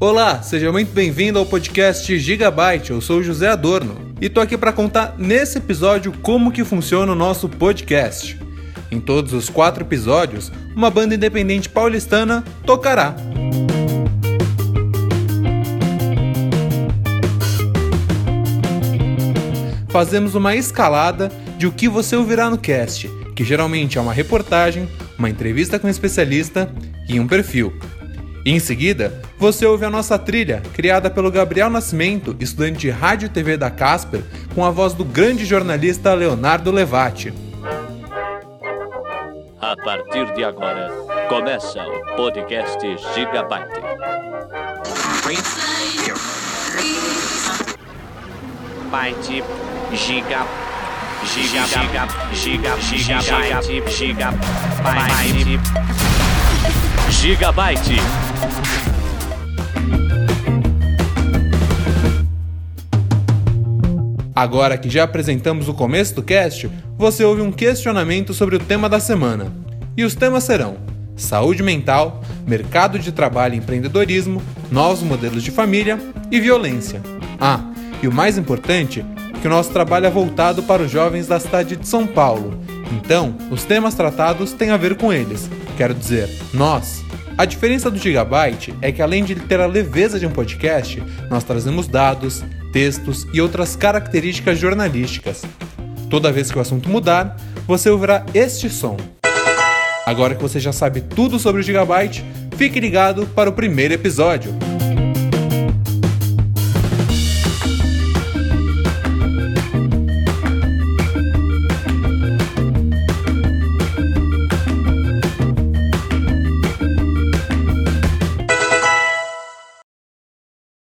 Olá, seja muito bem-vindo ao podcast Gigabyte. Eu sou José Adorno e tô aqui para contar nesse episódio como que funciona o nosso podcast. Em todos os quatro episódios, uma banda independente paulistana tocará. Fazemos uma escalada de o que você ouvirá no cast, que geralmente é uma reportagem, uma entrevista com um especialista e um perfil. Em seguida, você ouve a nossa trilha, criada pelo Gabriel Nascimento, estudante de rádio e TV da Casper, com a voz do grande jornalista Leonardo Levati. A partir de agora, começa o podcast Gigabyte. Byte, giga, giga, giga, giga, giga, giga, giga, byte. Gigabyte. Agora que já apresentamos o começo do cast, você ouve um questionamento sobre o tema da semana. E os temas serão: saúde mental, mercado de trabalho e empreendedorismo, novos modelos de família e violência. Ah, e o mais importante, que o nosso trabalho é voltado para os jovens da cidade de São Paulo. Então, os temas tratados têm a ver com eles. Quero dizer, nós. A diferença do Gigabyte é que além de ter a leveza de um podcast, nós trazemos dados, textos e outras características jornalísticas. Toda vez que o assunto mudar, você ouvirá este som. Agora que você já sabe tudo sobre o Gigabyte, fique ligado para o primeiro episódio.